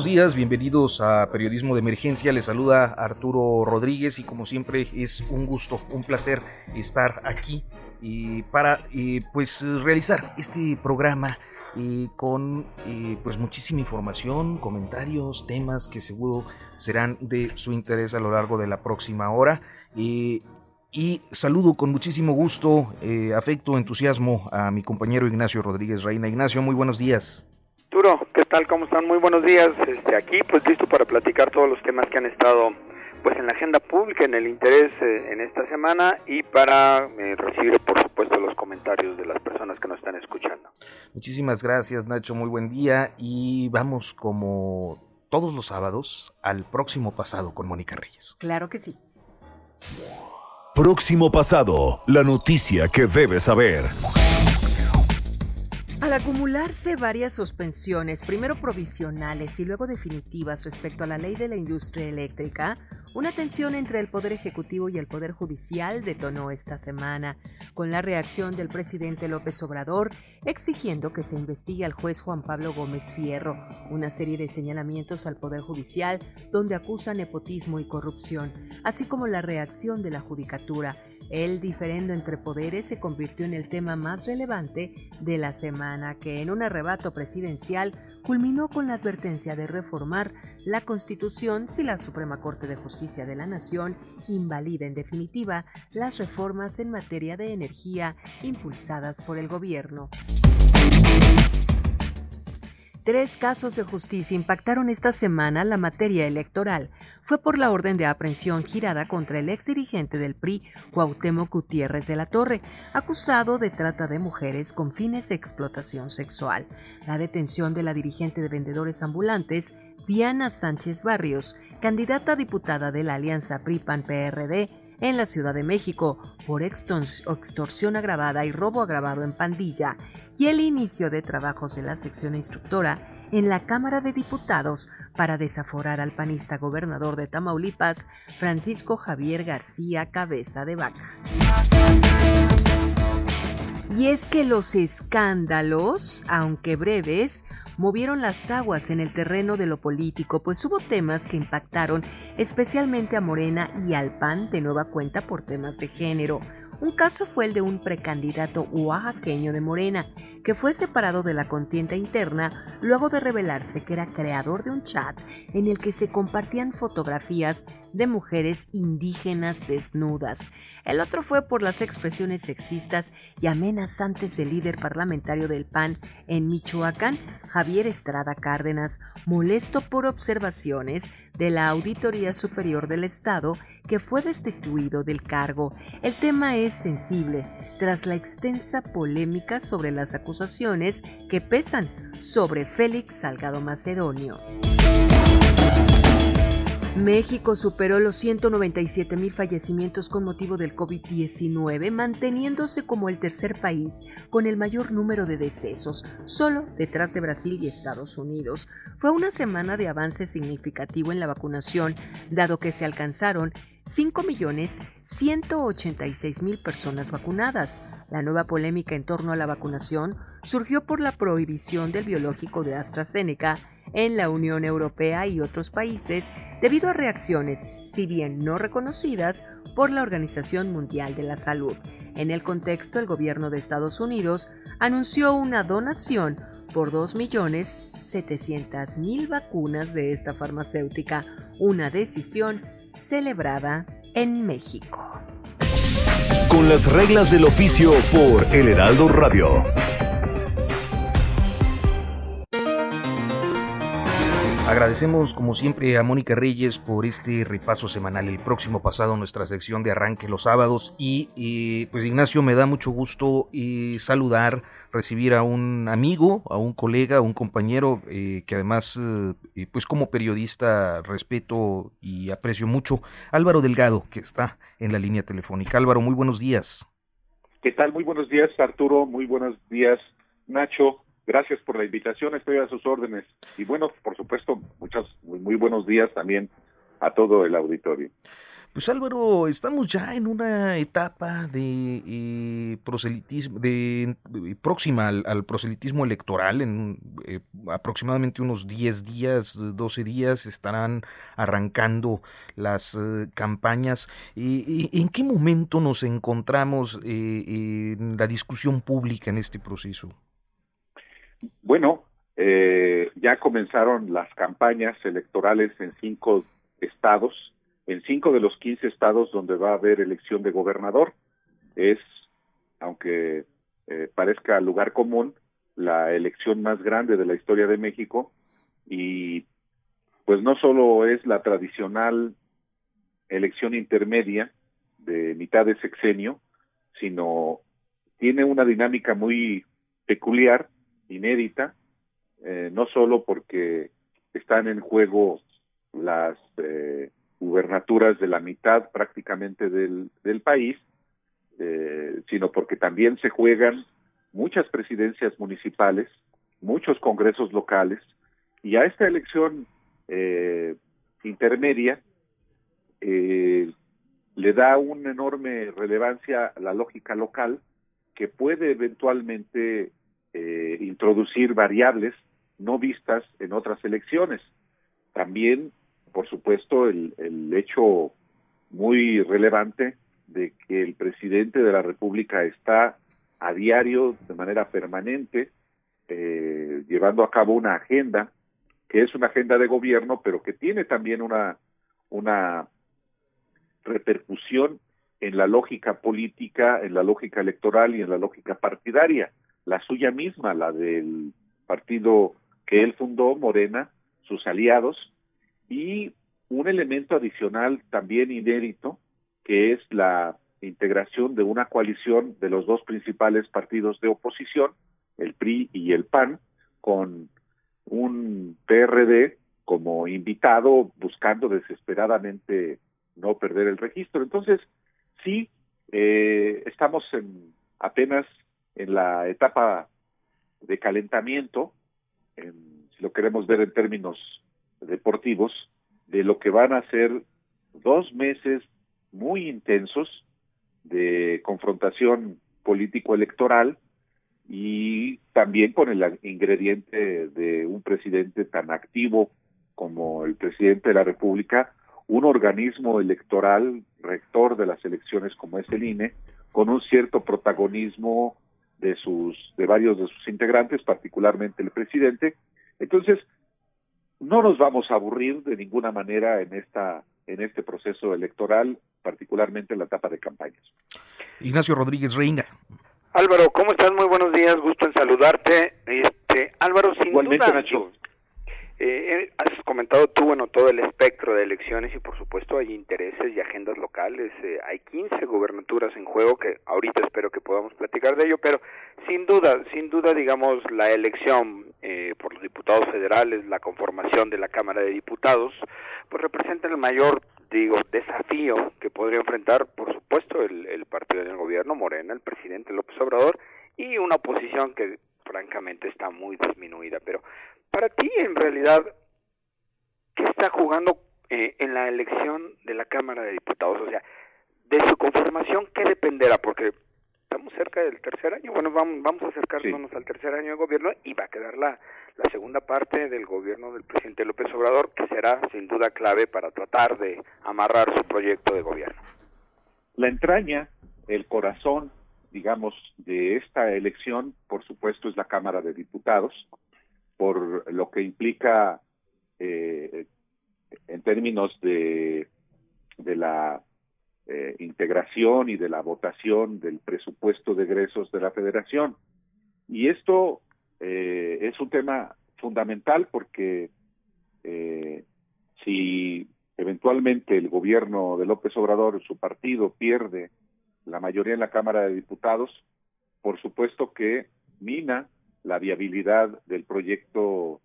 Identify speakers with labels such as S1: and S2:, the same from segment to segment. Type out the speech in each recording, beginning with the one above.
S1: Buenos días, bienvenidos a Periodismo de Emergencia. Les saluda Arturo Rodríguez y como siempre es un gusto, un placer estar aquí y para eh, pues realizar este programa eh, con eh, pues muchísima información, comentarios, temas que seguro serán de su interés a lo largo de la próxima hora. y saludo con muchísimo gusto, afecto, entusiasmo a mi compañero Ignacio Rodríguez Reina. Ignacio, muy buenos días.
S2: Arturo, ¿qué tal? ¿Cómo están? Muy buenos días. Este, aquí pues listo para platicar todos los temas que han estado pues en la agenda pública, en el interés eh, en esta semana y para eh, recibir por supuesto los comentarios de las personas que nos están escuchando.
S1: Muchísimas gracias Nacho, muy buen día y vamos como todos los sábados al próximo pasado con Mónica Reyes.
S3: Claro que sí.
S4: Próximo pasado, la noticia que debes saber.
S3: Al acumularse varias suspensiones, primero provisionales y luego definitivas respecto a la ley de la industria eléctrica, una tensión entre el Poder Ejecutivo y el Poder Judicial detonó esta semana, con la reacción del presidente López Obrador exigiendo que se investigue al juez Juan Pablo Gómez Fierro, una serie de señalamientos al Poder Judicial donde acusa nepotismo y corrupción, así como la reacción de la Judicatura el diferendo entre poderes se convirtió en el tema más relevante de la semana, que en un arrebato presidencial culminó con la advertencia de reformar la Constitución si la Suprema Corte de Justicia de la Nación invalida en definitiva las reformas en materia de energía impulsadas por el gobierno. Tres casos de justicia impactaron esta semana la materia electoral. Fue por la orden de aprehensión girada contra el ex dirigente del PRI, Cuauhtémoc Gutiérrez de la Torre, acusado de trata de mujeres con fines de explotación sexual. La detención de la dirigente de vendedores ambulantes, Diana Sánchez Barrios, candidata a diputada de la Alianza PRI-PAN-PRD, en la Ciudad de México por extorsión agravada y robo agravado en pandilla y el inicio de trabajos de la sección instructora en la Cámara de Diputados para desaforar al panista gobernador de Tamaulipas, Francisco Javier García Cabeza de Vaca. Y es que los escándalos, aunque breves, movieron las aguas en el terreno de lo político, pues hubo temas que impactaron especialmente a Morena y al PAN de nueva cuenta por temas de género. Un caso fue el de un precandidato oaxaqueño de Morena, que fue separado de la contienda interna luego de revelarse que era creador de un chat en el que se compartían fotografías de mujeres indígenas desnudas. El otro fue por las expresiones sexistas y amenazantes del líder parlamentario del PAN en Michoacán, Javier Estrada Cárdenas, molesto por observaciones de la Auditoría Superior del Estado que fue destituido del cargo. El tema es sensible tras la extensa polémica sobre las acusaciones que pesan sobre Félix Salgado Macedonio. México superó los 197 mil fallecimientos con motivo del COVID-19, manteniéndose como el tercer país con el mayor número de decesos, solo detrás de Brasil y Estados Unidos. Fue una semana de avance significativo en la vacunación, dado que se alcanzaron 5.186.000 personas vacunadas. La nueva polémica en torno a la vacunación surgió por la prohibición del biológico de AstraZeneca en la Unión Europea y otros países debido a reacciones, si bien no reconocidas, por la Organización Mundial de la Salud. En el contexto, el gobierno de Estados Unidos anunció una donación por 2.700.000 vacunas de esta farmacéutica, una decisión celebrada en México.
S4: Con las reglas del oficio por El Heraldo Radio.
S1: Agradecemos como siempre a Mónica Reyes por este repaso semanal. El próximo pasado nuestra sección de arranque los sábados y, pues Ignacio me da mucho gusto y saludar, recibir a un amigo, a un colega, a un compañero eh, que además eh, pues como periodista respeto y aprecio mucho, Álvaro Delgado que está en la línea telefónica. Álvaro, muy buenos días.
S5: ¿Qué tal? Muy buenos días Arturo, muy buenos días Nacho. Gracias por la invitación, estoy a sus órdenes. Y bueno, por supuesto, muchos, muy, buenos días también a todo el auditorio.
S1: Pues Álvaro, estamos ya en una etapa de eh, proselitismo, de, próxima al, proselitismo electoral. En eh, aproximadamente unos 10 días, 12 días estarán arrancando las eh, campañas. ¿En qué momento nos encontramos en la discusión pública en este proceso?
S5: Bueno, eh, ya comenzaron las campañas electorales en cinco estados, en cinco de los quince estados donde va a haber elección de gobernador. Es, aunque eh, parezca lugar común, la elección más grande de la historia de México y pues no solo es la tradicional elección intermedia de mitad de sexenio, sino tiene una dinámica muy peculiar inédita, eh, no solo porque están en juego las eh, gubernaturas de la mitad prácticamente del, país, eh, sino porque también se juegan muchas presidencias municipales, muchos congresos locales, y a esta elección intermedia le da una enorme relevancia la lógica local que puede eventualmente eh, introducir variables no vistas en otras elecciones. También, por supuesto, el, el hecho muy relevante de que el presidente de la República está a diario, de manera permanente, eh, llevando a cabo una agenda que es una agenda de gobierno, pero que tiene también una, una repercusión en la lógica política, en la lógica electoral y en la lógica partidaria. La suya misma, la del partido que él fundó, Morena, sus aliados, y un elemento adicional también inédito, que es la integración de una coalición de los dos principales partidos de oposición, el PRI y el PAN, con un PRD como invitado buscando desesperadamente no perder el registro. Entonces, sí, eh, estamos en apenas en la etapa de calentamiento, si lo queremos ver en términos deportivos, de lo que van a ser dos meses muy intensos de confrontación político-electoral y también con el ingrediente de un presidente tan activo como el presidente de la República, un organismo electoral rector de las elecciones como es el INE, con un cierto protagonismo de sus de varios de sus integrantes, particularmente el presidente. Entonces, no nos vamos a aburrir de ninguna manera en esta en este proceso electoral, particularmente en la etapa de campañas.
S1: Ignacio Rodríguez Reina.
S2: Álvaro, ¿cómo estás? Muy buenos días, gusto en saludarte. Este, Álvaro, sin
S5: Igualmente,
S2: duda,
S5: Nacho.
S2: Eh, eh, has comentado tú, bueno, todo el espectro de elecciones y por supuesto hay intereses y agendas locales. Eh, hay 15 gubernaturas en juego que ahorita espero que podamos platicar de ello, pero sin duda, sin duda, digamos, la elección eh, por los diputados federales, la conformación de la Cámara de Diputados, pues representa el mayor, digo, desafío que podría enfrentar, por supuesto, el, el partido del gobierno, Morena, el presidente López Obrador, y una oposición que francamente está muy disminuida, pero para ti, en realidad, ¿qué está jugando eh, en la elección de la Cámara de Diputados? O sea, de su conformación, ¿qué dependerá? Porque estamos cerca del tercer año, bueno, vamos, vamos a acercarnos al tercer año de gobierno y va a quedar la, la segunda parte del gobierno del presidente López Obrador, que será sin duda clave para tratar de amarrar su proyecto de gobierno.
S5: La entraña, el corazón digamos, de esta elección, por supuesto, es la Cámara de Diputados, por lo que implica eh, en términos de, de la eh, integración y de la votación del presupuesto de egresos de la Federación. Y esto eh, es un tema fundamental porque eh, si eventualmente el gobierno de López Obrador, su partido, pierde la mayoría en la Cámara de Diputados, por supuesto que mina la viabilidad del proyecto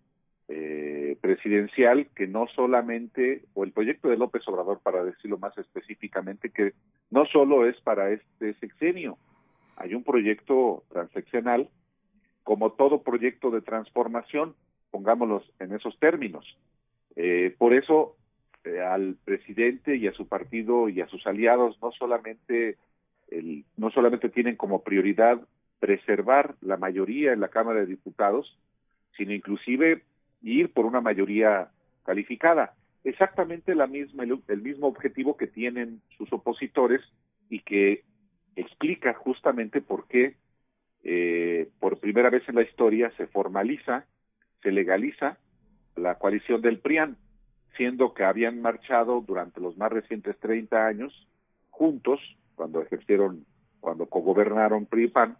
S5: eh, presidencial que no solamente, o el proyecto de López Obrador, para decirlo más específicamente, que no solo es para este sexenio, hay un proyecto transeccional, como todo proyecto de transformación, pongámoslos en esos términos. Eh, por eso eh, al presidente y a su partido y a sus aliados no solamente el, no solamente tienen como prioridad preservar la mayoría en la Cámara de Diputados, sino inclusive ir por una mayoría calificada. Exactamente la misma, el, mismo objetivo que tienen sus opositores y que explica justamente por qué eh, por primera vez en la historia se formaliza, se legaliza la coalición del PRIAN, siendo que habían marchado durante los más recientes 30 años juntos, cuando ejercieron, cuando cogobernaron PRI PAN,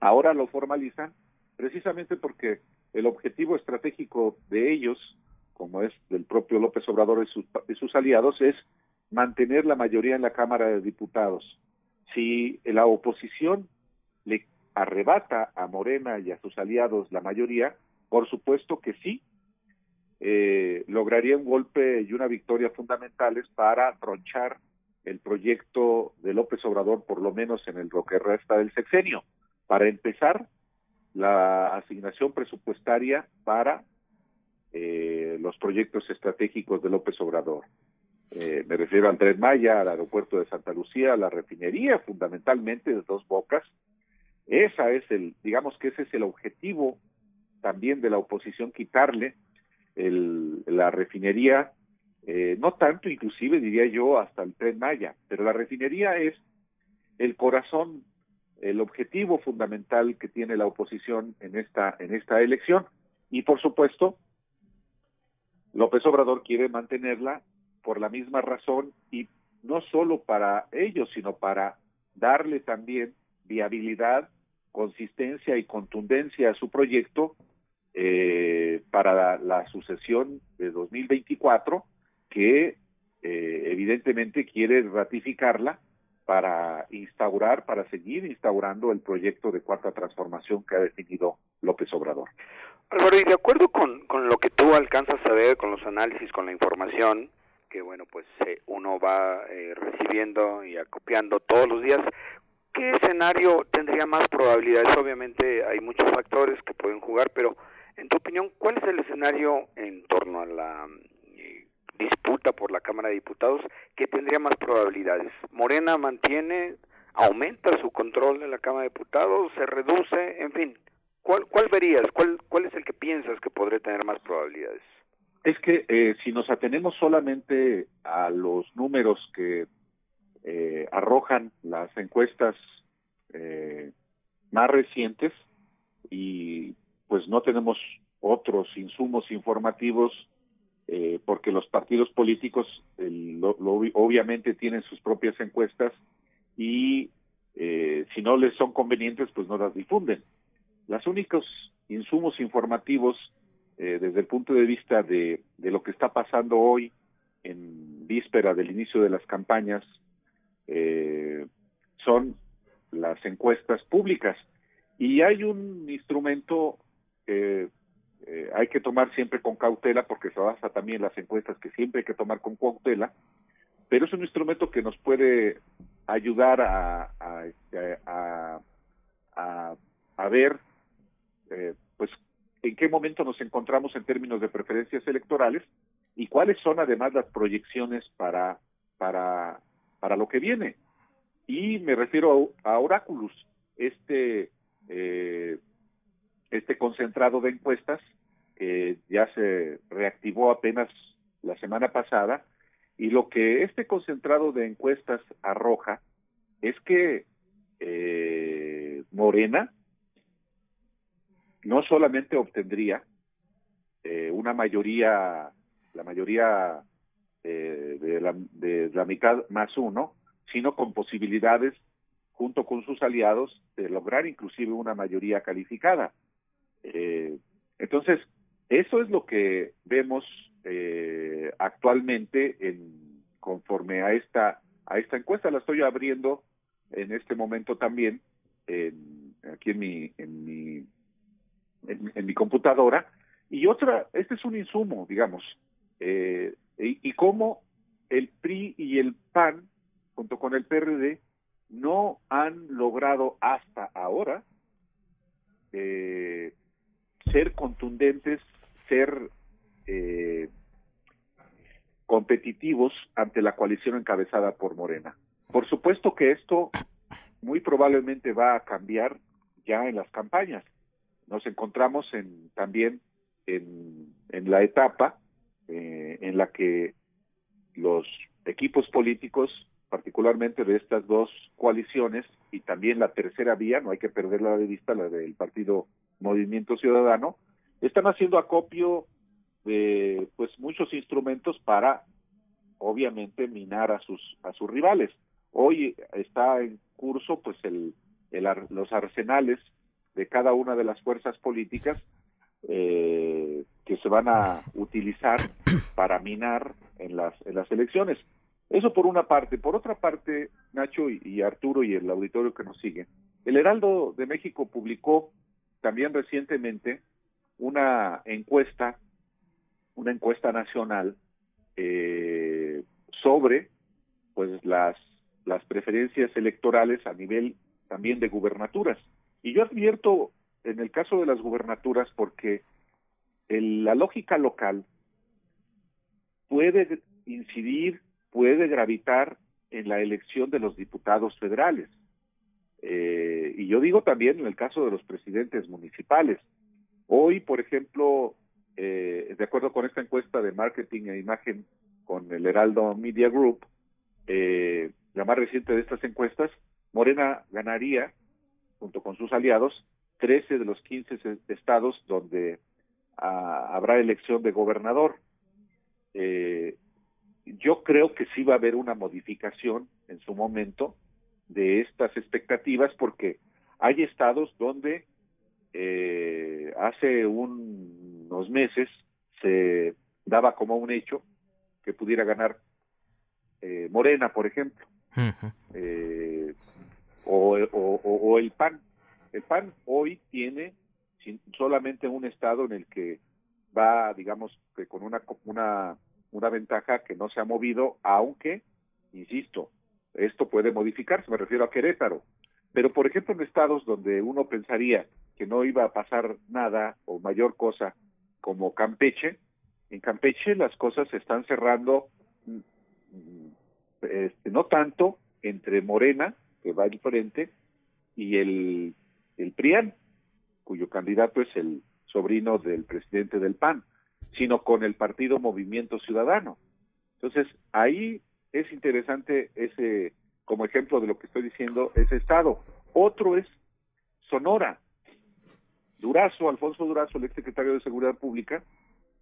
S5: ahora lo formalizan precisamente porque el objetivo estratégico de ellos, como es del propio López Obrador y sus, aliados, es mantener la mayoría en la Cámara de Diputados. Si la oposición le arrebata a Morena y a sus aliados la mayoría, por supuesto que sí, eh, lograría un golpe y una victoria fundamentales para tronchar el proyecto de López Obrador, por lo menos en el lo que resta del sexenio. Para empezar, la asignación presupuestaria para eh, los proyectos estratégicos de López Obrador. Eh, me refiero al Tren Maya, al aeropuerto de Santa Lucía, a la refinería, fundamentalmente de Dos Bocas. Esa es el, digamos que ese es el objetivo también de la oposición, quitarle el, la refinería, eh, no tanto inclusive diría yo hasta el Tren Maya, pero la refinería es el corazón, el objetivo fundamental que tiene la oposición en esta, en esta elección. Y por supuesto, López Obrador quiere mantenerla por la misma razón y no solo para ellos, sino para darle también viabilidad, consistencia y contundencia a su proyecto eh, para la, sucesión de 2024 que eh, evidentemente quiere ratificarla para instaurar, para seguir instaurando el proyecto de cuarta transformación que ha definido López Obrador.
S2: Álvaro, y de acuerdo con, con lo que tú alcanzas a ver, con los análisis, con la información, que bueno, pues eh, uno va eh, recibiendo y acopiando todos los días, ¿qué escenario tendría más probabilidades? Obviamente hay muchos factores que pueden jugar, pero en tu opinión, ¿cuál es el escenario en torno a la disputa por la Cámara de Diputados que tendría más probabilidades? ¿Morena mantiene, aumenta su control en la Cámara de Diputados, se reduce, en fin? ¿Cuál, cuál verías? ¿Cuál, ¿Cuál es el que piensas que podría tener más probabilidades?
S5: Es que eh, si nos atenemos solamente a los números que eh, arrojan las encuestas eh, más recientes y pues no tenemos otros insumos informativos eh, porque los partidos políticos obviamente tienen sus propias encuestas y eh, si no les son convenientes pues no las difunden. Los únicos insumos informativos eh, desde el punto de vista de, lo que está pasando hoy en víspera del inicio de las campañas son las encuestas públicas y hay un instrumento eh, hay que tomar siempre con cautela porque se basa también en las encuestas que siempre hay que tomar con cautela, pero es un instrumento que nos puede ayudar a, a, este, a, a, ver eh, pues en qué momento nos encontramos en términos de preferencias electorales y cuáles son además las proyecciones para, para, para lo que viene. Y me refiero a, a Oráculos, este eh, este concentrado de encuestas que ya se reactivó apenas la semana pasada y lo que este concentrado de encuestas arroja es que eh, Morena no solamente obtendría eh, una mayoría, la mayoría eh, de, la, de la mitad más uno, sino con posibilidades, junto con sus aliados, de lograr inclusive una mayoría calificada. Eh, entonces, eso es lo que vemos eh, actualmente en, conforme a esta a esta encuesta. La estoy abriendo en este momento también en, aquí en mi en mi en, mi computadora y otra este es un insumo digamos eh, y, y cómo el PRI y el PAN junto con el PRD no han logrado hasta ahora eh, ser contundentes, ser eh, competitivos ante la coalición encabezada por Morena. Por supuesto que esto muy probablemente va a cambiar ya en las campañas. Nos encontramos en, también en, la etapa eh, en la que los equipos políticos, particularmente de estas dos coaliciones, y también la tercera vía, no hay que perderla de vista, la del Partido Movimiento Ciudadano, están haciendo acopio de pues muchos instrumentos para obviamente minar a sus a sus rivales. Hoy está en curso pues el, el los arsenales de cada una de las fuerzas políticas eh, que se van a utilizar para minar en las en las elecciones. Eso por una parte. Por otra parte, Nacho y, y Arturo y el auditorio que nos sigue, el Heraldo de México publicó también recientemente una encuesta, una encuesta nacional eh, sobre pues las las preferencias electorales a nivel también de gubernaturas. Y yo advierto en el caso de las gubernaturas porque el, la lógica local puede incidir, puede gravitar en la elección de los diputados federales. Eh, y yo digo también en el caso de los presidentes municipales. Hoy, por ejemplo, eh, de acuerdo con esta encuesta de marketing e imagen con el Heraldo Media Group, eh, la más reciente de estas encuestas, Morena ganaría, junto con sus aliados, 13 de los 15 estados donde ah, habrá elección de gobernador. Eh, yo creo que sí va a haber una modificación en su momento de estas expectativas porque hay estados donde eh, hace unos meses se daba como un hecho que pudiera ganar eh, Morena, por ejemplo, eh, o, o, o, el PAN. El PAN hoy tiene solamente un estado en el que va, digamos, que con una, una, una ventaja que no se ha movido, aunque, insisto, esto puede modificarse, me refiero a Querétaro. Pero, por ejemplo, en estados donde uno pensaría que no iba a pasar nada o mayor cosa, como Campeche, en Campeche las cosas se están cerrando mm, este, no tanto entre Morena, que va al frente, y el, el PRIAN, cuyo candidato es el sobrino del presidente del PAN, sino con el partido Movimiento Ciudadano. Entonces, ahí es interesante ese, como ejemplo de lo que estoy diciendo, ese estado. Otro es Sonora. Durazo, Alfonso Durazo, el ex secretario de Seguridad Pública,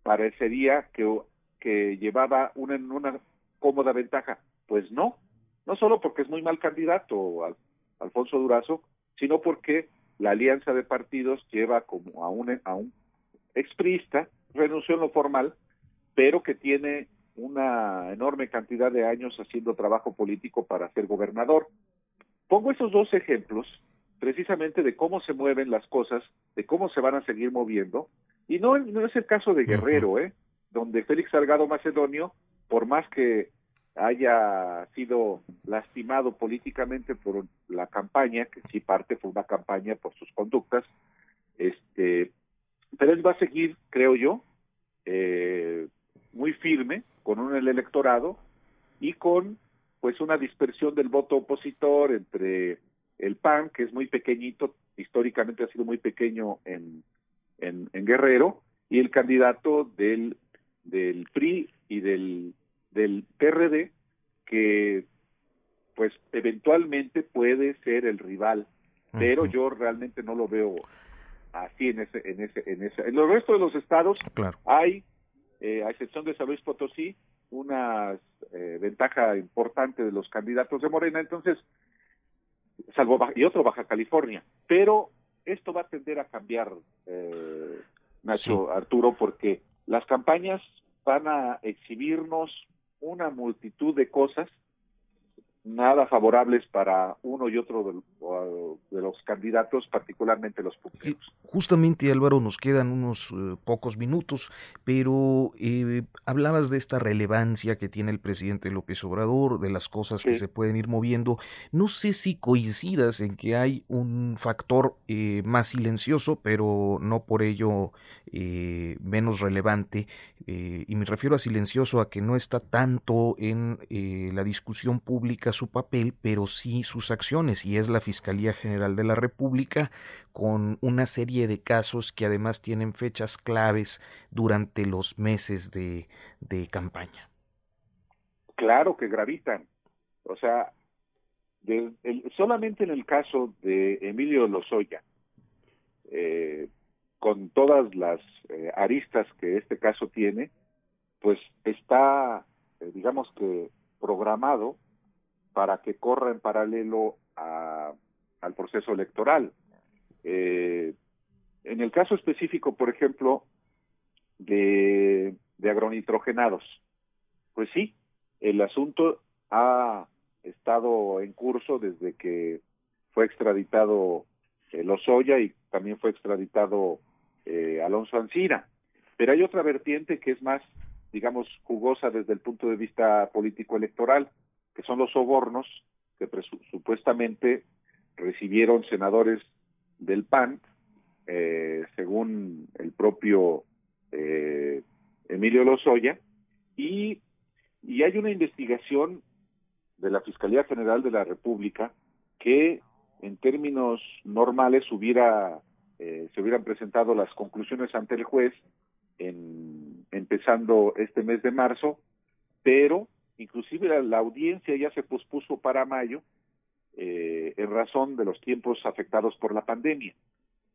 S5: parecería que, que llevaba una, una cómoda ventaja. Pues no, no solo porque es muy mal candidato Alfonso Durazo, sino porque la alianza de partidos lleva como a un, a un exprista, renunció en lo formal, pero que tiene una enorme cantidad de años haciendo trabajo político para ser gobernador. Pongo esos dos ejemplos precisamente de cómo se mueven las cosas, de cómo se van a seguir moviendo, y no, no es el caso de Guerrero, ¿eh? donde Félix Salgado Macedonio, por más que haya sido lastimado políticamente por la campaña, que sí parte fue una campaña por sus conductas, este, pero él va a seguir, creo yo, eh, muy firme con un el electorado y con pues una dispersión del voto opositor entre el PAN, que es muy pequeñito, históricamente ha sido muy pequeño en, en, Guerrero, y el candidato del, del PRI y del, del PRD, que pues eventualmente puede ser el rival. Pero yo realmente no lo veo así en ese, en ese, en ese. En los resto de los estados hay, eh, a excepción de San Luis Potosí, una eh, ventaja importante de los candidatos de Morena, entonces, salvo y otro Baja California, pero esto va a tender a cambiar, eh, Nacho Arturo, porque las campañas van a exhibirnos una multitud de cosas nada favorables para uno y otro de, los candidatos, particularmente los punteros.
S1: Justamente, Álvaro, nos quedan unos eh, pocos minutos, pero eh, hablabas de esta relevancia que tiene el presidente López Obrador, de las cosas que se pueden ir moviendo. No sé si coincidas en que hay un factor eh, más silencioso, pero no por ello menos relevante, y me refiero a silencioso a que no está tanto en la discusión pública su papel, pero sí sus acciones, y es la Fiscalía General de la República, con una serie de casos que además tienen fechas claves durante los meses de, campaña.
S5: Claro que gravitan. O sea, solamente en el caso de Emilio Lozoya, eh, con todas las eh, aristas que este caso tiene, pues está, eh, digamos que, programado para que corra en paralelo al proceso electoral. Eh, en el caso específico, por ejemplo, de, de agronitrogenados, pues sí, el asunto ha estado en curso desde que fue extraditado eh, Lozoya y también fue extraditado eh, Alonso Ancira. Pero hay otra vertiente que es más, digamos, jugosa desde el punto de vista político-electoral, que son los sobornos que supuestamente recibieron senadores del PAN, eh, según el propio eh, Emilio Lozoya, y, y hay una investigación de la Fiscalía General de la República que en términos normales hubiera eh, se hubieran presentado las conclusiones ante el juez en, empezando este mes de marzo, pero inclusive la, audiencia ya se pospuso para mayo eh, en razón de los tiempos afectados por la pandemia.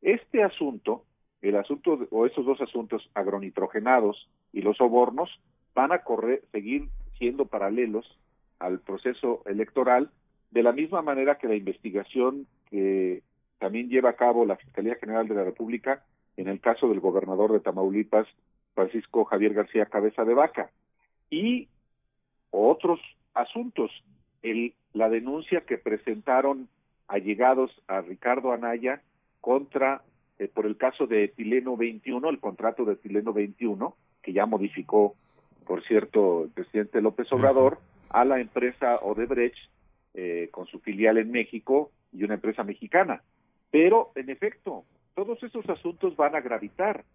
S5: Este asunto, el asunto o esos dos asuntos agronitrogenados y los sobornos van a correr, seguir siendo paralelos al proceso electoral de la misma manera que la investigación que también lleva a cabo la Fiscalía General de la República en el caso del gobernador de Tamaulipas, Francisco Javier García Cabeza de Vaca. Y otros asuntos. El, la denuncia que presentaron allegados a Ricardo Anaya contra, eh, por el caso de Etileno 21, el contrato de Etileno 21, que ya modificó, por cierto, el presidente López Obrador, a la empresa Odebrecht, eh, con su filial en México y una empresa mexicana. Pero, en efecto, todos esos asuntos van a gravitar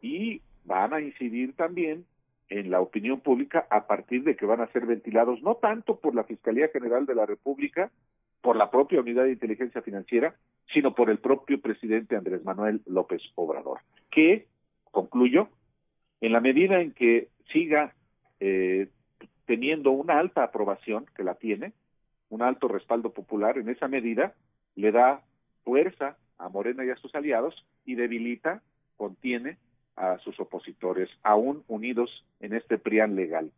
S5: y van a incidir también en la opinión pública a partir de que van a ser ventilados no tanto por la Fiscalía General de la República, por la propia Unidad de Inteligencia Financiera, sino por el propio presidente Andrés Manuel López Obrador, que, concluyo, en la medida en que siga eh, teniendo una alta aprobación, que la tiene, un alto respaldo popular, en esa medida le da fuerza a Morena y a sus aliados y debilita, contiene a sus opositores, aún unidos en este PRIAN legal.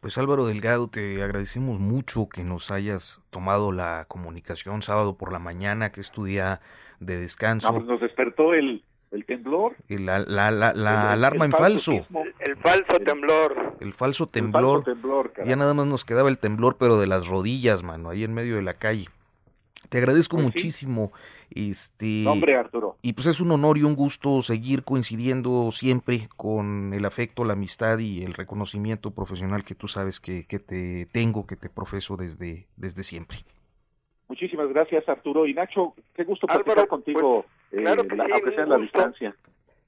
S1: Pues Álvaro Delgado, te agradecemos mucho que nos hayas tomado la comunicación sábado por la mañana, que es tu día de descanso.
S5: Nos despertó el, el temblor.
S1: la, la, la, alarma en falso.
S2: El, falso temblor.
S1: El falso temblor. ya nada más nos quedaba el temblor, pero de las rodillas, mano, ahí en medio de la calle. Te agradezco pues muchísimo. Este,
S5: Arturo.
S1: Y pues es un honor y un gusto seguir coincidiendo siempre con el afecto, la amistad y el reconocimiento profesional que tú sabes que, que te tengo, que te profeso desde, desde siempre.
S5: Muchísimas gracias, Arturo. Y Nacho, qué gusto platicar contigo,
S2: pues, claro eh, aunque sea en la distancia.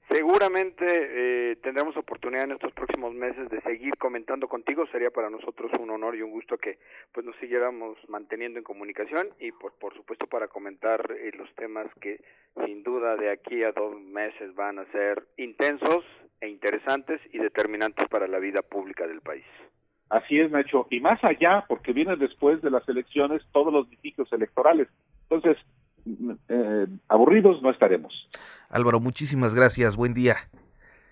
S2: Seguramente eh, tendremos oportunidad en estos próximos meses de seguir comentando contigo. Sería para nosotros un honor y un gusto que pues nos siguiéramos manteniendo en comunicación y por, por supuesto para comentar eh, los temas que sin duda de aquí a dos meses van a ser intensos e interesantes y determinantes para la vida pública del país.
S5: Así es, Nacho. Y más allá, porque vienen después de las elecciones todos los litigios electorales. Entonces, eh, aburridos no estaremos.
S1: Álvaro, muchísimas gracias. Buen día.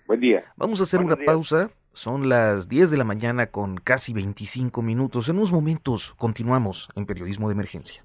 S5: Buen día.
S1: Vamos a hacer una pausa. Son las 10 de la mañana con casi 25 minutos. En unos momentos continuamos en Periodismo de Emergencia.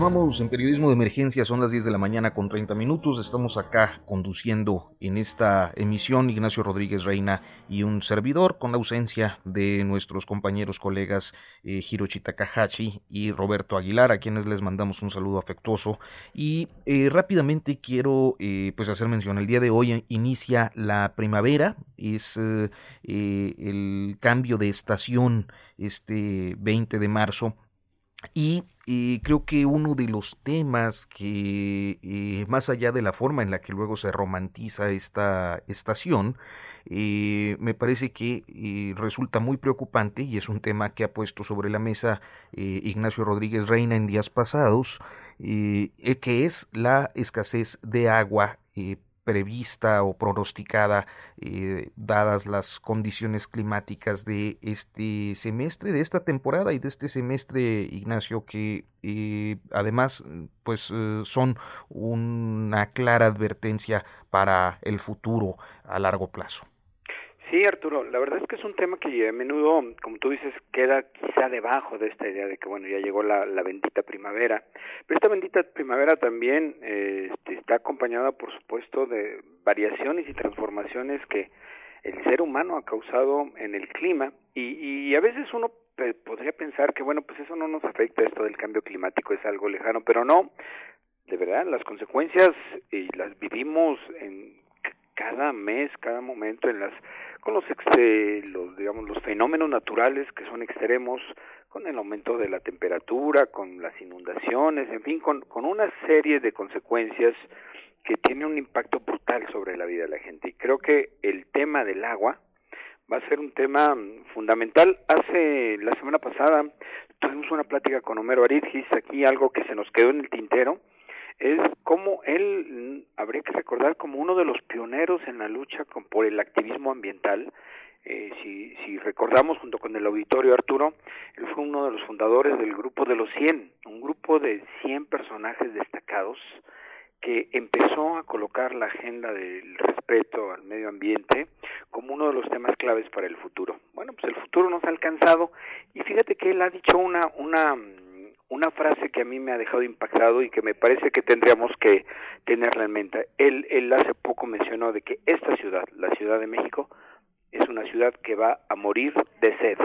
S1: Continuamos en periodismo de emergencia, son las 10 de la mañana con 30 minutos. Estamos acá conduciendo en esta emisión Ignacio Rodríguez Reina y un servidor con la ausencia de nuestros compañeros colegas eh, Hiroshi Takahashi y Roberto Aguilar, a quienes les mandamos un saludo afectuoso. Y eh, rápidamente quiero eh, pues hacer mención, el día de hoy inicia la primavera, es eh, el cambio de estación este 20 de marzo y eh, creo que uno de los temas que, eh, más allá de la forma en la que luego se romantiza esta estación, eh, me parece que resulta muy preocupante y es un tema que ha puesto sobre la mesa Ignacio Rodríguez Reina en días pasados, que es la escasez de agua prevista o pronosticada eh, dadas las condiciones climáticas de este semestre, de esta temporada y de este semestre, Ignacio, que eh, además pues eh, son una clara advertencia para el futuro a largo plazo.
S2: Sí, Arturo, la verdad es que es un tema que a menudo, como tú dices, queda quizá debajo de esta idea de que, bueno, ya llegó la, bendita primavera. Pero esta bendita primavera también eh, este, está acompañada, por supuesto, de variaciones y transformaciones que el ser humano ha causado en el clima y, y a veces uno podría pensar que, bueno, pues eso no nos afecta, esto del cambio climático es algo lejano, pero no, de verdad, las consecuencias y las vivimos en cada mes, cada momento en las con los, los digamos los fenómenos naturales que son extremos, con el aumento de la temperatura, con las inundaciones, en fin, con, con una serie de consecuencias que tiene un impacto brutal sobre la vida de la gente. Y creo que el tema del agua va a ser un tema fundamental. Hace la semana pasada tuvimos una plática con Homero Aridgis, aquí algo que se nos quedó en el tintero, es como él habría que recordar como uno de los pioneros en la lucha con, por el activismo ambiental. Eh, si, si recordamos junto con el auditorio Arturo, él fue uno de los fundadores del grupo de los 100, un grupo de 100 personajes destacados que empezó a colocar la agenda del respeto al medio ambiente como uno de los temas claves para el futuro. Bueno, pues el futuro nos ha alcanzado y fíjate que él ha dicho una una una frase que a mí me ha dejado impactado y que me parece que tendríamos que tenerla en mente. Él, él hace poco mencionó de que esta ciudad, la Ciudad de México, es una ciudad que va a morir de sed.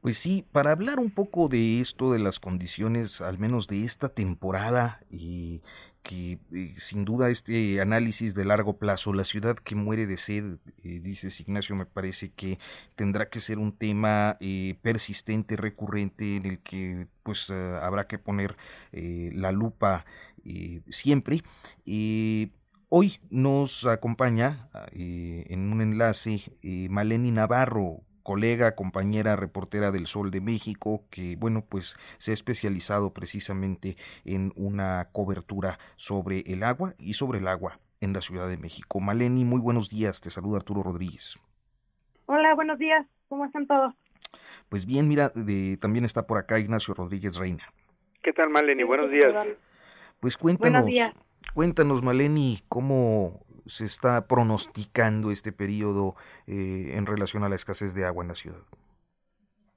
S1: Pues sí, para hablar un poco de esto, de las condiciones, al menos de esta temporada y que eh, sin duda este análisis de largo plazo, la ciudad que muere de sed, eh, dices Ignacio, me parece que tendrá que ser un tema eh, persistente, recurrente, en el que pues habrá que poner la lupa siempre. hoy nos acompaña en un enlace Maleni Navarro, colega, compañera reportera del Sol de México, que bueno, pues se ha especializado precisamente en una cobertura sobre el agua y sobre el agua en la Ciudad de México. Maleni, muy buenos días, te saluda Arturo Rodríguez.
S6: Hola, buenos días, ¿cómo están todos?
S1: Pues bien, mira, también está por acá Ignacio Rodríguez Reina.
S2: ¿Qué tal, Maleni? Buenos días.
S1: Pues cuéntanos, cuéntanos, Maleni, cómo se está pronosticando este periodo eh, en relación a la escasez de agua en la ciudad?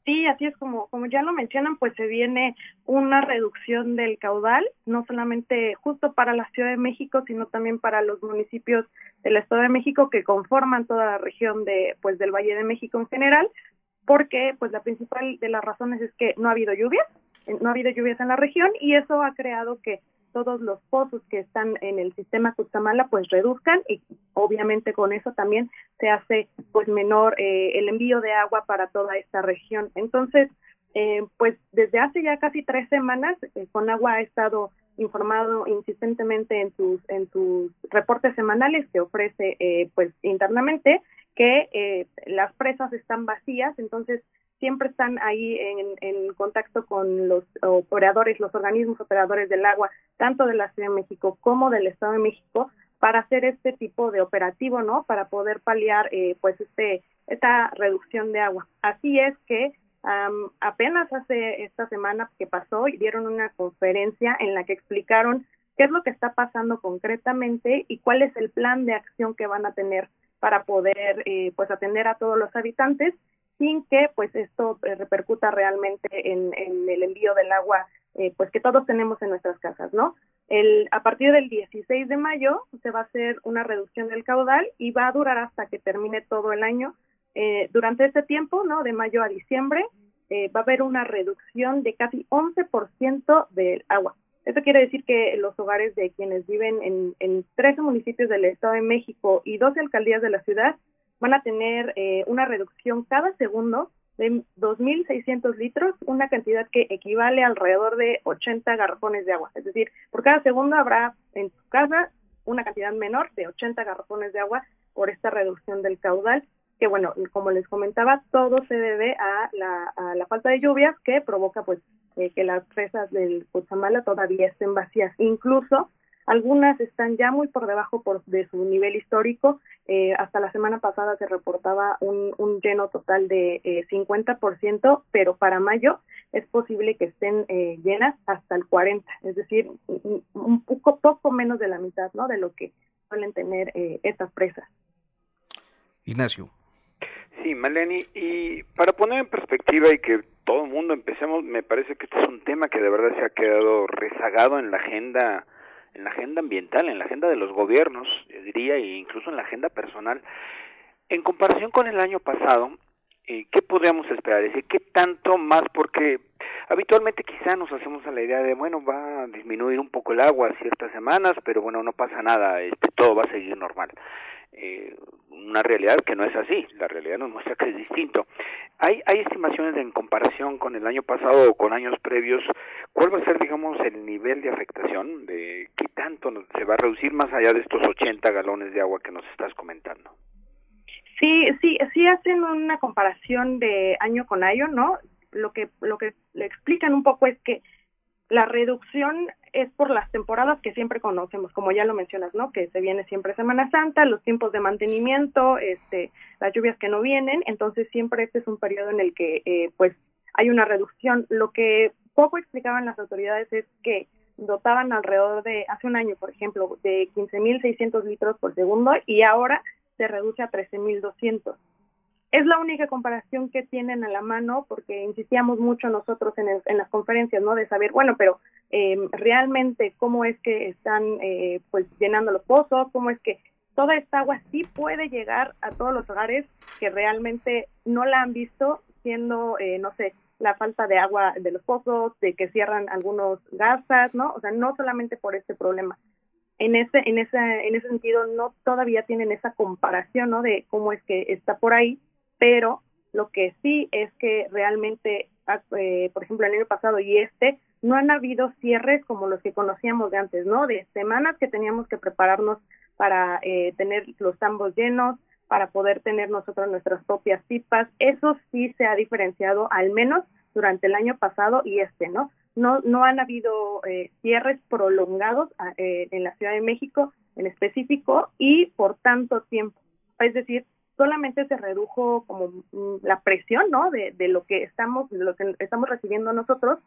S6: Sí, así es como, como ya lo mencionan, pues se viene una reducción del caudal, no solamente justo para la Ciudad de México, sino también para los municipios del Estado de México que conforman toda la región de, pues, del Valle de México en general, porque pues la principal de las razones es que no ha habido lluvias, no ha habido lluvias en la región y eso ha creado que todos los pozos que están en el sistema Cutzamala pues reduzcan y obviamente con eso también se hace pues menor eh, el envío de agua para toda esta región. Entonces, eh, pues desde hace ya casi tres semanas eh, con agua ha estado informado insistentemente en sus en sus reportes semanales que ofrece eh, pues internamente que eh, las presas están vacías entonces siempre están ahí en, en, contacto con los operadores los organismos operadores del agua tanto de la Ciudad de México como del Estado de México para hacer este tipo de operativo no para poder paliar eh, pues este esta reducción de agua. Así es que apenas hace esta semana que pasó dieron una conferencia en la que explicaron qué es lo que está pasando concretamente y cuál es el plan de acción que van a tener para poder eh, pues atender a todos los habitantes sin que pues esto eh, repercuta realmente en, el envío del agua eh, pues que todos tenemos en nuestras casas no el a partir del 16 de mayo se va a hacer una reducción del caudal y va a durar hasta que termine todo el año eh, durante este tiempo, ¿no? De mayo a diciembre, eh, va a haber una reducción de casi 11% del agua. Esto quiere decir que los hogares de quienes viven en, en 13 municipios del Estado de México y 12 alcaldías de la ciudad van a tener eh, una reducción cada segundo de 2.600 litros, una cantidad que equivale alrededor de 80 garrafones de agua. Es decir, por cada segundo habrá en su casa una cantidad menor de 80 garrafones de agua por esta reducción del caudal que bueno, como les comentaba, todo se debe a la, a la falta de lluvias que provoca pues eh, que las presas del Cuchamala todavía estén vacías. Incluso algunas están ya muy por debajo por, de su nivel histórico. Eh, hasta la semana pasada se reportaba un, un lleno total de eh, 50%, pero para mayo es posible que estén eh, llenas hasta el 40%, es decir, un, poco, poco menos de la mitad ¿no? de lo que suelen tener eh, estas presas.
S1: Ignacio.
S2: Sí, Maleni, y para poner en perspectiva y que todo el mundo empecemos, me parece que este es un tema que de verdad se ha quedado rezagado en la agenda en la agenda ambiental, en la agenda de los gobiernos, yo diría, e incluso en la agenda personal. En comparación con el año pasado, eh, ¿qué podríamos esperar? Es decir, ¿qué tanto más? Porque habitualmente quizá nos hacemos a la idea de, bueno, va a disminuir un poco el agua ciertas semanas, pero bueno, no pasa nada, este, todo va a seguir normal. Eh, una realidad que no es así, la realidad nos muestra que es distinto. Hay, hay estimaciones en comparación con el año pasado o con años previos, ¿cuál va a ser, digamos, el nivel de afectación? ¿De qué tanto se va a reducir más allá de estos 80 galones de agua que nos estás comentando?
S6: Sí, sí, sí hacen una comparación de año con año, ¿no? Lo que, lo que le explican un poco es que la reducción es por las temporadas que siempre conocemos, como ya lo mencionas, ¿no? Que se viene siempre Semana Santa, los tiempos de mantenimiento, este, las lluvias que no vienen, entonces siempre este es un periodo en el que, eh, pues, hay una reducción. Lo que poco explicaban las autoridades es que dotaban alrededor de, hace un año, por ejemplo, de 15.600 litros por segundo y ahora se reduce a 13.200 es la única comparación que tienen a la mano porque insistíamos mucho nosotros en, en las conferencias, ¿no? De saber, bueno, pero eh, realmente cómo es que están eh, pues llenando los pozos, cómo es que toda esta agua sí puede llegar a todos los hogares que realmente no la han visto siendo, eh, no sé, la falta de agua de los pozos, de que cierran algunos gasas, ¿no? O sea, no solamente por este problema. En ese, en ese, en ese sentido, no todavía tienen esa comparación, ¿no? De cómo es que está por ahí pero lo que sí es que realmente, ah, eh, por ejemplo, el año pasado y este, no han habido cierres como los que conocíamos de antes, ¿no? De semanas que teníamos que prepararnos para eh, tener los tambos llenos, para poder tener nosotros nuestras propias pipas. Eso sí se ha diferenciado, al menos durante el año pasado y este, ¿no? No, no han habido eh, cierres prolongados ah, en la Ciudad de México en específico y por tanto tiempo. Es decir, solamente se redujo como mm, la presión, ¿no? De, lo que estamos, de lo que estamos recibiendo nosotros,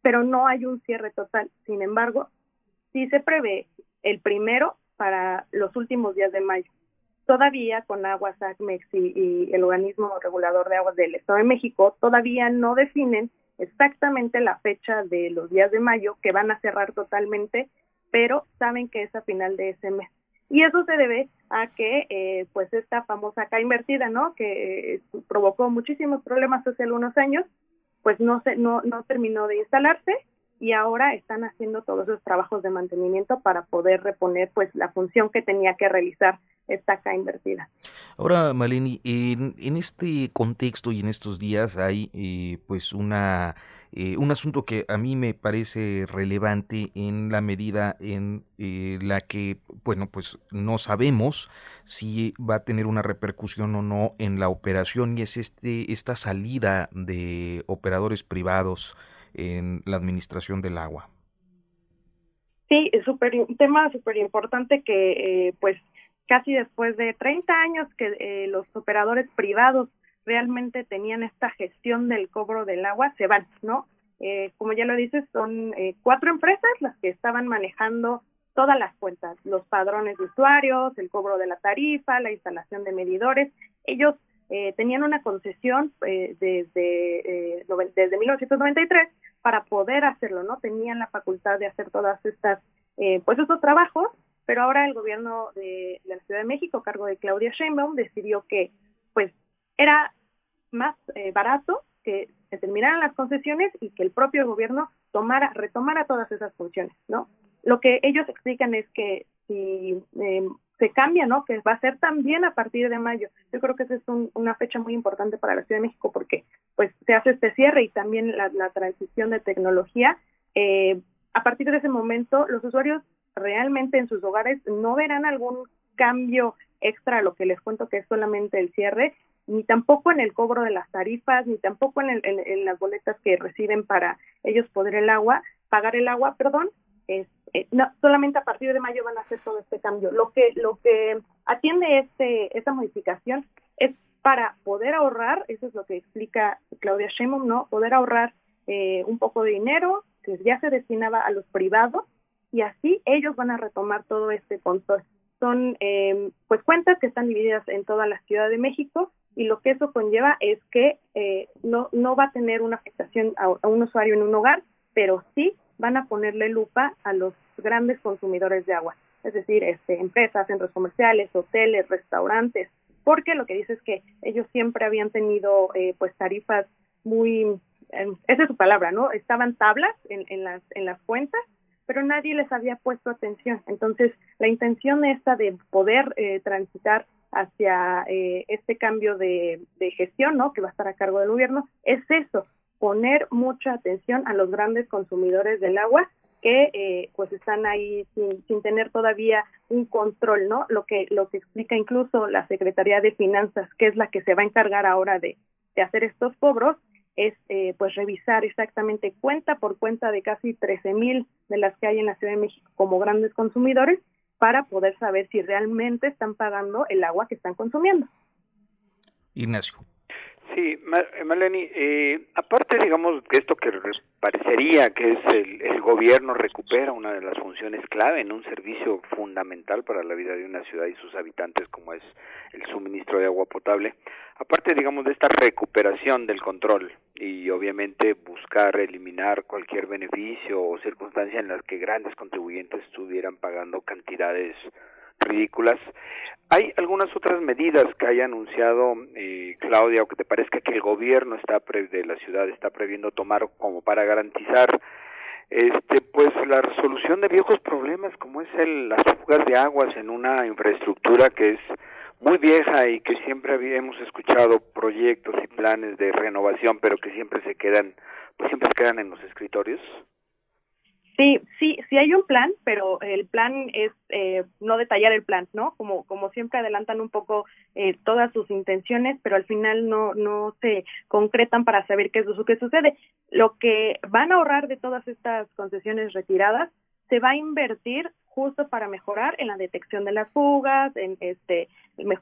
S6: pero no hay un cierre total. Sin embargo, sí se prevé el primero para los últimos días de mayo. Todavía con Aguas ACMEX y, y, el organismo regulador de aguas del Estado de México todavía no definen exactamente la fecha de los días de mayo que van a cerrar totalmente, pero saben que es a final de ese mes y eso se debe a que eh, pues esta famosa acá invertida no que eh, provocó muchísimos problemas hace algunos años pues no se no no terminó de instalarse y ahora están haciendo todos los trabajos de mantenimiento para poder reponer pues la función que tenía que realizar está acá invertida.
S1: Ahora, Maleni, en, en este contexto y en estos días hay eh, pues una eh, un asunto que a mí me parece relevante en la medida en eh, la que, bueno, pues no sabemos si va a tener una repercusión o no en la operación y es este esta salida de operadores privados en la administración del agua.
S6: Sí, es super, un tema súper importante que, pues, casi después de 30 años que eh, los operadores privados realmente tenían esta gestión del cobro del agua, se van, ¿no? Eh, como ya lo dices, son eh, cuatro empresas las que estaban manejando todas las cuentas, los padrones de usuarios, el cobro de la tarifa, la instalación de medidores. Ellos tenían una concesión desde, desde 1993 para poder hacerlo, ¿no? Tenían la facultad de hacer todas estas, pues estos trabajos pero ahora el gobierno de, la Ciudad de México, a cargo de Claudia Sheinbaum, decidió que pues era más eh, barato que se terminaran las concesiones y que el propio gobierno tomara, retomara todas esas funciones, ¿no? Lo que ellos explican es que si em, se cambia, ¿no? Que va a ser también a partir de mayo. Yo creo que esa es una fecha muy importante para la Ciudad de México porque pues se hace este cierre y también la, transición de tecnología. Eh, a partir de ese momento, los usuarios realmente en sus hogares no verán algún cambio extra lo que les cuento que es solamente el cierre, ni tampoco en el cobro de las tarifas, ni tampoco en, en, las boletas que reciben para ellos poder el agua, pagar el agua, perdón, es, eh, no, solamente a partir de mayo van a hacer todo este cambio. Lo que lo que atiende este esta modificación es para poder ahorrar, eso es lo que explica Claudia Sheinbaum, ¿no? Poder ahorrar eh, un poco de dinero que ya se destinaba a los privados y así ellos van a retomar todo este control. Son eh, pues cuentas que están divididas en toda la Ciudad de México y lo que eso conlleva es que eh, no, no va a tener una afectación a, un usuario en un hogar, pero sí van a ponerle lupa a los grandes consumidores de agua, es decir, este, empresas, centros comerciales, hoteles, restaurantes, porque lo que dice es que ellos siempre habían tenido eh, pues tarifas muy, esa es su palabra, ¿no? Estaban tablas en, en, las, en las cuentas pero nadie les había puesto atención. Entonces, la intención esta de poder eh, transitar hacia eh, este cambio de, gestión, ¿no? Que va a estar a cargo del gobierno, es eso, poner mucha atención a los grandes consumidores del agua que eh, pues están ahí sin, sin tener todavía un control, ¿no? Lo que lo que explica incluso la Secretaría de Finanzas, que es la que se va a encargar ahora de, de hacer estos cobros, es eh, pues revisar exactamente cuenta por cuenta de casi 13 mil de las que hay en la Ciudad de México como grandes consumidores para poder saber si realmente están pagando el agua que están consumiendo.
S1: Ignacio.
S2: Sí, Maleni, eh, aparte, digamos, que esto que parecería que es el, el gobierno recupera una de las funciones clave en un servicio fundamental para la vida de una ciudad y sus habitantes, como es el suministro de agua potable, aparte, digamos, de esta recuperación del control y obviamente buscar eliminar cualquier beneficio o circunstancia en las que grandes contribuyentes estuvieran pagando cantidades ridículas. ¿Hay algunas otras medidas que haya anunciado eh, Claudia o que te parezca que el gobierno está de la ciudad está previendo tomar como para garantizar este pues la resolución de viejos problemas como es el, las fugas de aguas en una infraestructura que es muy vieja y que siempre habíamos escuchado proyectos y planes de renovación pero que siempre se quedan pues siempre se quedan en los escritorios
S6: Sí, sí, sí hay un plan, pero el plan es eh, no detallar el plan, ¿no? Como como siempre adelantan un poco eh, todas sus intenciones, pero al final no no se concretan para saber qué es lo que sucede. Lo que van a ahorrar de todas estas concesiones retiradas se va a invertir justo para mejorar en la detección de las fugas, en este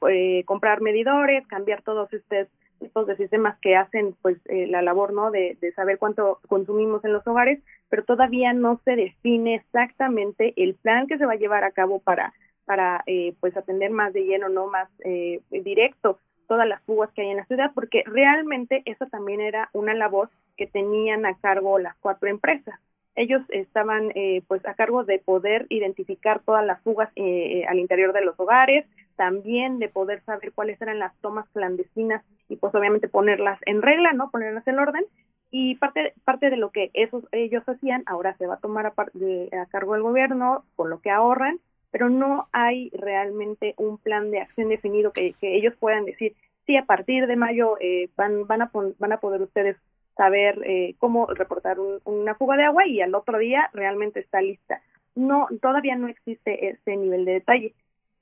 S6: eh, comprar medidores, cambiar todos estos tipos de sistemas que hacen pues eh, la labor no de, saber cuánto consumimos en los hogares pero todavía no se define exactamente el plan que se va a llevar a cabo para para eh, pues atender más de lleno no más eh, directo todas las fugas que hay en la ciudad porque realmente esa también era una labor que tenían a cargo las cuatro empresas ellos estaban eh, pues a cargo de poder identificar todas las fugas eh, al interior de los hogares, también de poder saber cuáles eran las tomas clandestinas y pues obviamente ponerlas en regla, ¿no? Ponerlas en orden y parte parte de lo que esos ellos hacían ahora se va a tomar a, de, a cargo del gobierno con lo que ahorran pero no hay realmente un plan de acción definido que, ellos puedan decir, sí, a partir de mayo eh, van, van, a van a poder ustedes saber eh, cómo reportar una fuga de agua y al otro día realmente está lista. No, todavía no existe ese nivel de detalle.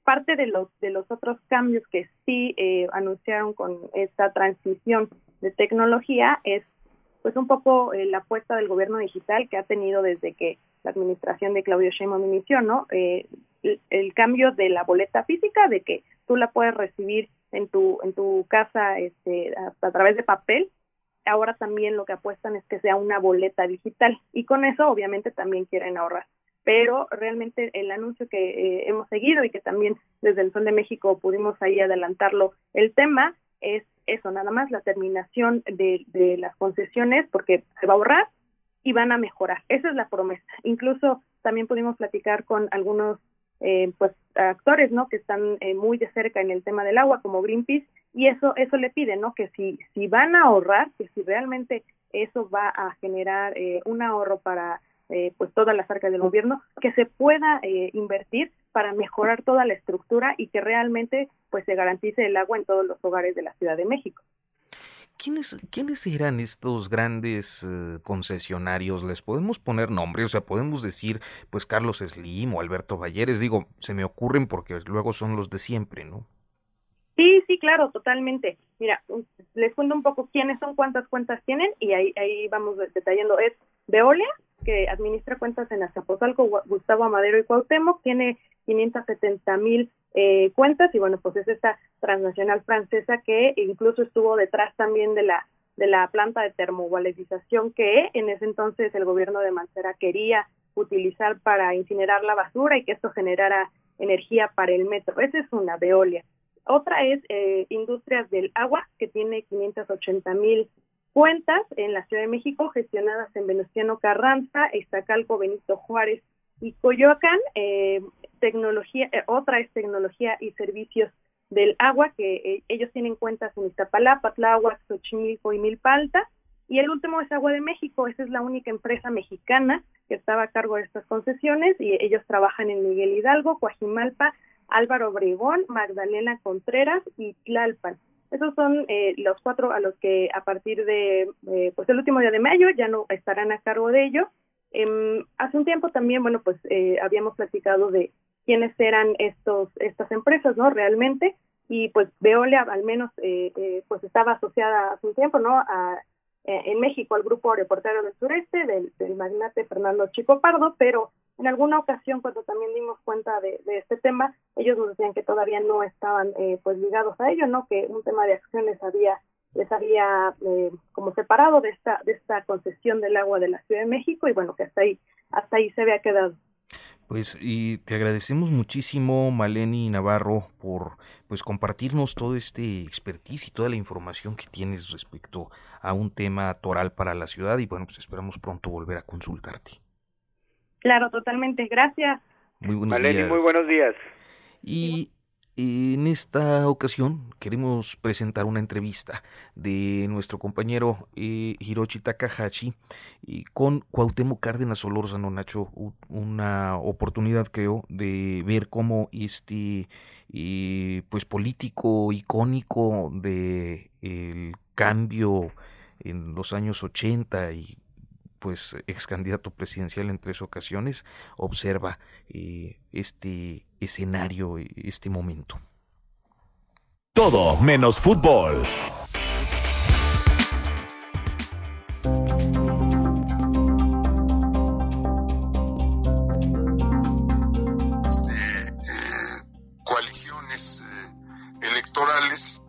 S6: Parte de los de los otros cambios que sí eh, anunciaron con esta transición de tecnología es pues un poco eh, la apuesta del gobierno digital que ha tenido desde que la administración de Claudio Sheinbaum inició, ¿no? Eh, el, cambio de la boleta física, de que tú la puedes recibir en tu en tu casa este, a, través de papel, ahora también lo que apuestan es que sea una boleta digital y con eso obviamente también quieren ahorrar. Pero realmente el anuncio que eh, hemos seguido y que también desde el Sol de México pudimos ahí adelantarlo el tema es eso, nada más la terminación de, las concesiones, porque se va a ahorrar y van a mejorar. Esa es la promesa. Incluso también pudimos platicar con algunos eh, pues actores, ¿no? Que están eh, muy de cerca en el tema del agua, como Greenpeace, y eso eso le pide, ¿no? Que si si van a ahorrar, que si realmente eso va a generar eh, un ahorro para eh, pues todas las arcas del gobierno, que se pueda eh, invertir para mejorar toda la estructura y que realmente pues se garantice el agua en todos los hogares de la Ciudad de México.
S1: ¿Quiénes, ¿Quiénes eran estos grandes eh, concesionarios? ¿Les podemos poner nombres? O sea, podemos decir, pues Carlos Slim o Alberto Valleres. Digo, se me ocurren porque luego son los de siempre, ¿no?
S6: Claro, totalmente. Mira, les cuento un poco quiénes son, cuántas cuentas tienen y ahí, ahí vamos detallando. Es Veolia, que administra cuentas en Azcapotzalco, Gustavo Amadero y Cuauhtémoc, tiene 570 mil eh, cuentas y bueno, pues es esta transnacional francesa que incluso estuvo detrás también de la de la planta de termovalorización que en ese entonces el gobierno de Mancera quería utilizar para incinerar la basura y que esto generara energía para el metro. Esa es una, Veolia. Otra es eh, Industrias del Agua, que tiene 580 mil cuentas en la Ciudad de México gestionadas en Venustiano Carranza, Iztacalco, Benito Juárez y Coyoacán. Eh, tecnología, eh, otra es tecnología y servicios del agua, que eh, ellos tienen cuentas en Iztapalapa, Tláhuac, Xochimilco y Milpalta. Y el último es Agua de México, esa es la única empresa mexicana que estaba a cargo de estas concesiones y ellos trabajan en Miguel Hidalgo, Coajimalpa, Álvaro Obregón, Magdalena Contreras y Tlalpan. Esos son eh, los cuatro a los que a partir de eh, pues el último día de mayo ya no estarán a cargo de ello. Eh, hace un tiempo también, bueno, pues eh, habíamos platicado de quiénes eran estos estas empresas, ¿no? Realmente y pues Veolia al menos pues estaba asociada hace un tiempo, ¿no? A, en México al grupo reportero del sureste del magnate Fernando Chico Pardo, pero en alguna ocasión, cuando también dimos cuenta de, este tema, ellos nos decían que todavía no estaban eh, pues ligados a ello, ¿no? Que un tema de acciones había les había eh, como separado de esta de esta concesión del agua de la Ciudad de México y bueno que hasta ahí hasta ahí se había quedado.
S1: Pues y te agradecemos muchísimo Maleni Navarro por pues compartirnos todo este expertise y toda la información que tienes respecto a un tema toral para la ciudad y bueno pues esperamos pronto volver a consultarte.
S6: Claro, totalmente. Gracias.
S1: Muy buenos días.
S2: muy buenos días.
S1: Y en esta ocasión queremos presentar una entrevista de nuestro compañero eh, Hiroshi Takahashi y con Cuauhtémoc Cárdenas Solórzano, Nacho, una oportunidad creo de ver cómo este eh, pues político icónico de el cambio en los años 80 y pues ex candidato presidencial en tres ocasiones, observa eh, este escenario, este momento.
S4: Todo menos fútbol.
S7: Este, eh, coaliciones eh, electorales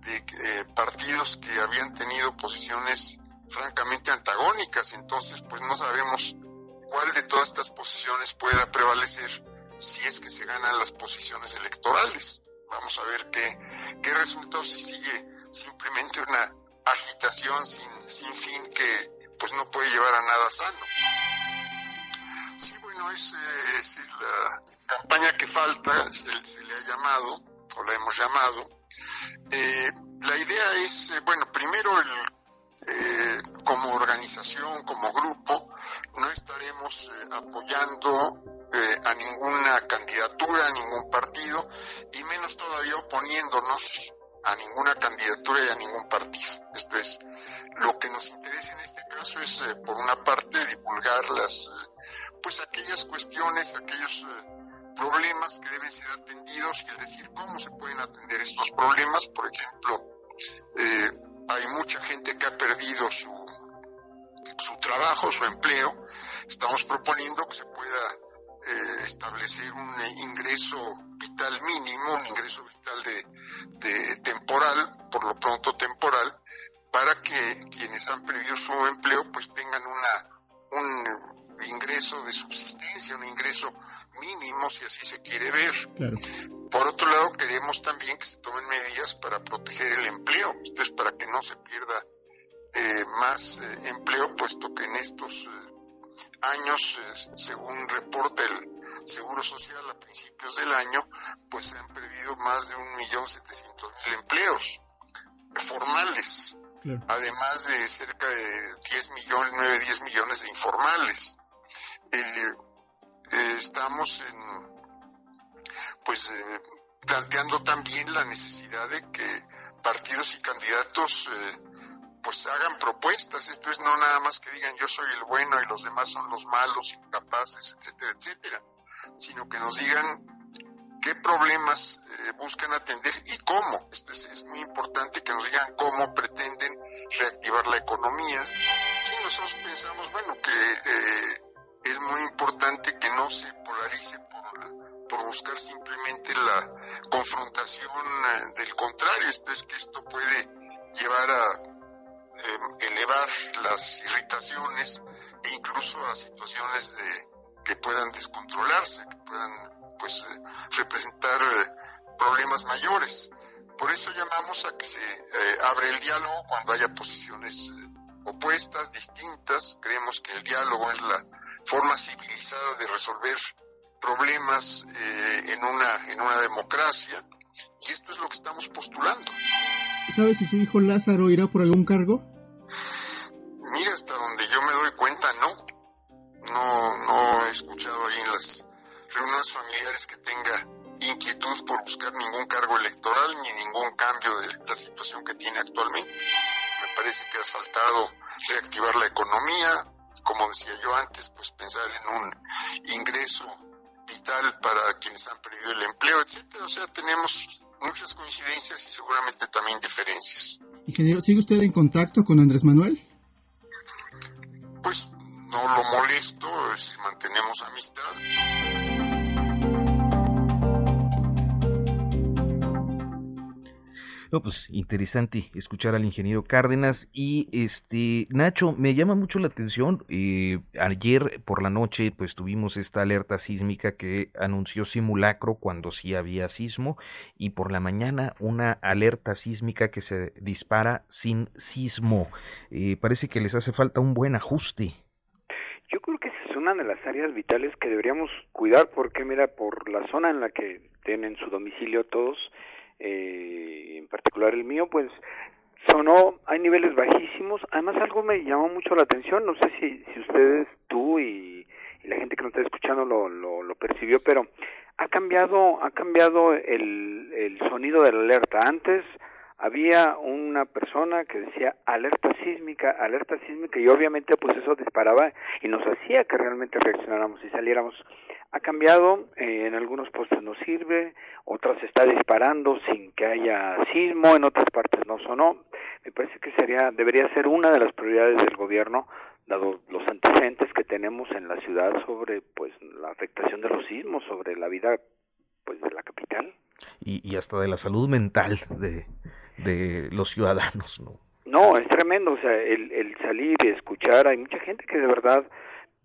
S7: de partidos que habían tenido posiciones francamente antagónicas, entonces pues no sabemos cuál de todas estas posiciones pueda prevalecer si es que se ganan las posiciones electorales. Vamos a ver qué, qué resultados si sigue simplemente una agitación sin, sin fin que pues no puede llevar a nada sano. Sí, bueno, es, eh, la campaña que falta, se, le ha llamado, o la hemos llamado. Eh, la idea es, eh, bueno, primero el eh, como organización, como grupo, no estaremos eh, apoyando eh, a ninguna candidatura, a ningún partido, y menos todavía oponiéndonos a ninguna candidatura y a ningún partido. Esto es, lo que nos interesa en este caso es, eh, por una parte, divulgar las, eh, pues aquellas cuestiones, aquellos problemas que deben ser atendidos es decir cómo se pueden atender estos problemas. Por ejemplo, hay mucha gente que ha perdido su, su trabajo, su empleo. Estamos proponiendo que se pueda eh, establecer un ingreso vital mínimo, un ingreso vital de, temporal, por lo pronto temporal, para que quienes han perdido su empleo pues tengan una un ingreso de subsistencia, un ingreso mínimo, si así se quiere ver. Por otro lado, queremos también que se tomen medidas para proteger el empleo, esto es para que no se pierda eh, más eh, empleo, puesto que en estos años, según reporta el Seguro Social a principios del año, pues se han perdido más de un millón setecientos mil empleos formales, además de cerca de 10 millones, 9, 10 millones de informales. Eh, eh, estamos en, pues eh, planteando también la necesidad de que partidos y candidatos pues hagan propuestas. Esto es no nada más que digan yo soy el bueno y los demás son los malos, incapaces, etcétera, etcétera, sino que nos digan qué problemas eh, buscan atender y cómo. Esto es, muy importante que nos digan cómo pretenden reactivar la economía. Si nosotros pensamos, bueno, que eh, es muy importante que no se polarice por, por buscar simplemente la confrontación eh, del contrario. Esto es que esto puede llevar a eh, elevar las irritaciones e incluso a situaciones de, que puedan descontrolarse, que puedan pues eh, representar eh, problemas mayores. Por eso llamamos a que se abre el diálogo cuando haya posiciones opuestas, distintas. Creemos que el diálogo es la forma civilizada de resolver problemas en, una, en una democracia y esto es lo que estamos postulando.
S8: ¿Sabe si su hijo Lázaro irá por algún cargo?
S7: Mira, hasta donde yo me doy cuenta, no. No, no he escuchado ahí en las reuniones familiares que tenga inquietud por buscar ningún cargo electoral ni ningún cambio de la situación que tiene actualmente. Me parece que ha faltado reactivar la economía, como decía yo antes, pues pensar en un ingreso vital para quienes han perdido el empleo, etcétera. O sea, tenemos muchas coincidencias y seguramente también diferencias.
S8: Ingeniero, ¿sigue usted en contacto con Andrés Manuel?
S7: Pues no lo molesto, si mantenemos amistad.
S1: Pues interesante escuchar al ingeniero Cárdenas y este Nacho, me llama mucho la atención. Eh, ayer por la noche, pues tuvimos esta alerta sísmica que anunció simulacro cuando sí había sismo y por la mañana una alerta sísmica que se dispara sin sismo. Eh, parece que les hace falta un buen ajuste.
S2: Yo creo que esa es una de las áreas vitales que deberíamos cuidar porque mira por la zona en la que tienen su domicilio todos eh, en particular el mío, pues sonó, hay niveles bajísimos, además algo me llamó mucho la atención, no sé si, si ustedes, tú y, la gente que nos está escuchando lo, lo, lo, percibió, pero ha cambiado, ha cambiado el, el sonido de la alerta. Antes había una persona que decía alerta sísmica, alerta sísmica y obviamente pues eso disparaba y nos hacía que realmente reaccionáramos y saliéramos. Ha cambiado, eh, en algunos postes no sirve, otras está disparando sin que haya sismo, en otras partes no sonó. Me parece que sería, debería ser una de las prioridades del gobierno dado los antecedentes que tenemos en la ciudad sobre pues la afectación de los sismos sobre la vida pues de la capital
S1: y, y hasta de la salud mental de, de los ciudadanos, ¿no?
S2: No, es tremendo, o sea, el, el salir y escuchar, hay mucha gente que de verdad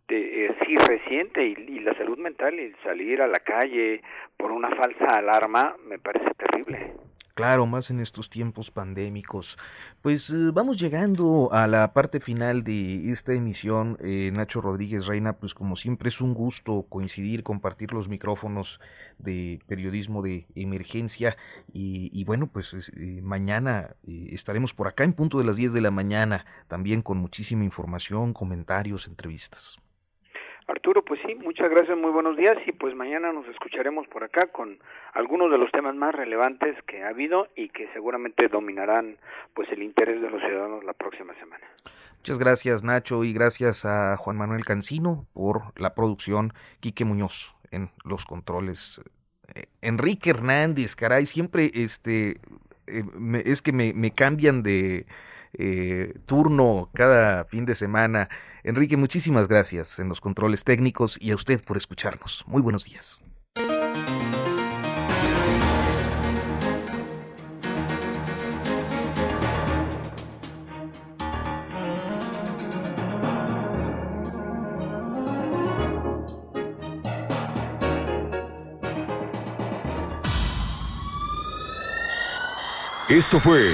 S2: eh, sí resiente y, y, la salud mental y salir a la calle por una falsa alarma me parece terrible.
S1: Claro, más en estos tiempos pandémicos. Pues eh, vamos llegando a la parte final de esta emisión. Eh, Nacho Rodríguez Reina, pues como siempre es un gusto coincidir, compartir los micrófonos de periodismo de emergencia. Y, bueno, pues eh, mañana estaremos por acá en punto de las 10 de la mañana, también con muchísima información, comentarios, entrevistas.
S2: Arturo, pues sí, muchas gracias, muy buenos días y pues mañana nos escucharemos por acá con algunos de los temas más relevantes que ha habido y que seguramente dominarán pues el interés de los ciudadanos la próxima semana.
S1: Muchas gracias Nacho y gracias a Juan Manuel Cancino por la producción, Quique Muñoz en los controles. Eh, Enrique Hernández, caray, siempre este eh, es que me, cambian de eh, turno cada fin de semana. Enrique, muchísimas gracias en los controles técnicos y a usted por escucharnos. Muy buenos días.
S4: Esto fue